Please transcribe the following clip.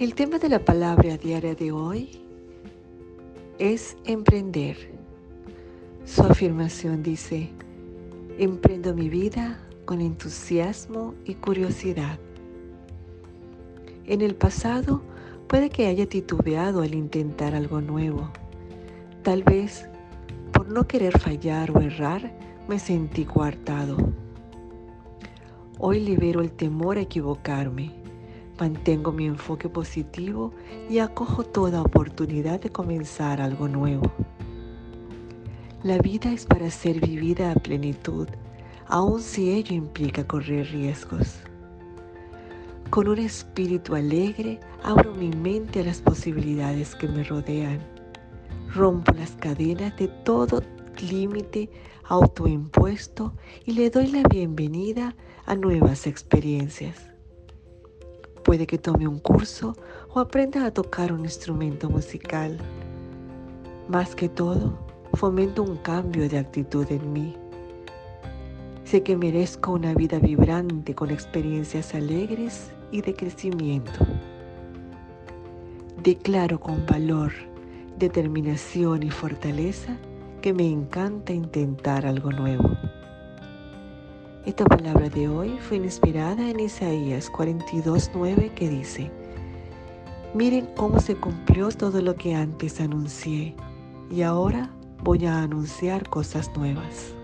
El tema de la palabra diaria de hoy es emprender. Su afirmación dice, emprendo mi vida con entusiasmo y curiosidad. En el pasado puede que haya titubeado al intentar algo nuevo. Tal vez por no querer fallar o errar me sentí coartado. Hoy libero el temor a equivocarme Mantengo mi enfoque positivo y acojo toda oportunidad de comenzar algo nuevo. La vida es para ser vivida a plenitud, aun si ello implica correr riesgos. Con un espíritu alegre abro mi mente a las posibilidades que me rodean. Rompo las cadenas de todo límite autoimpuesto y le doy la bienvenida a nuevas experiencias. Puede que tome un curso o aprenda a tocar un instrumento musical. Más que todo, fomento un cambio de actitud en mí. Sé que merezco una vida vibrante con experiencias alegres y de crecimiento. Declaro con valor, determinación y fortaleza que me encanta intentar algo nuevo. Esta palabra de hoy fue inspirada en Isaías 42.9 que dice, Miren cómo se cumplió todo lo que antes anuncié y ahora voy a anunciar cosas nuevas.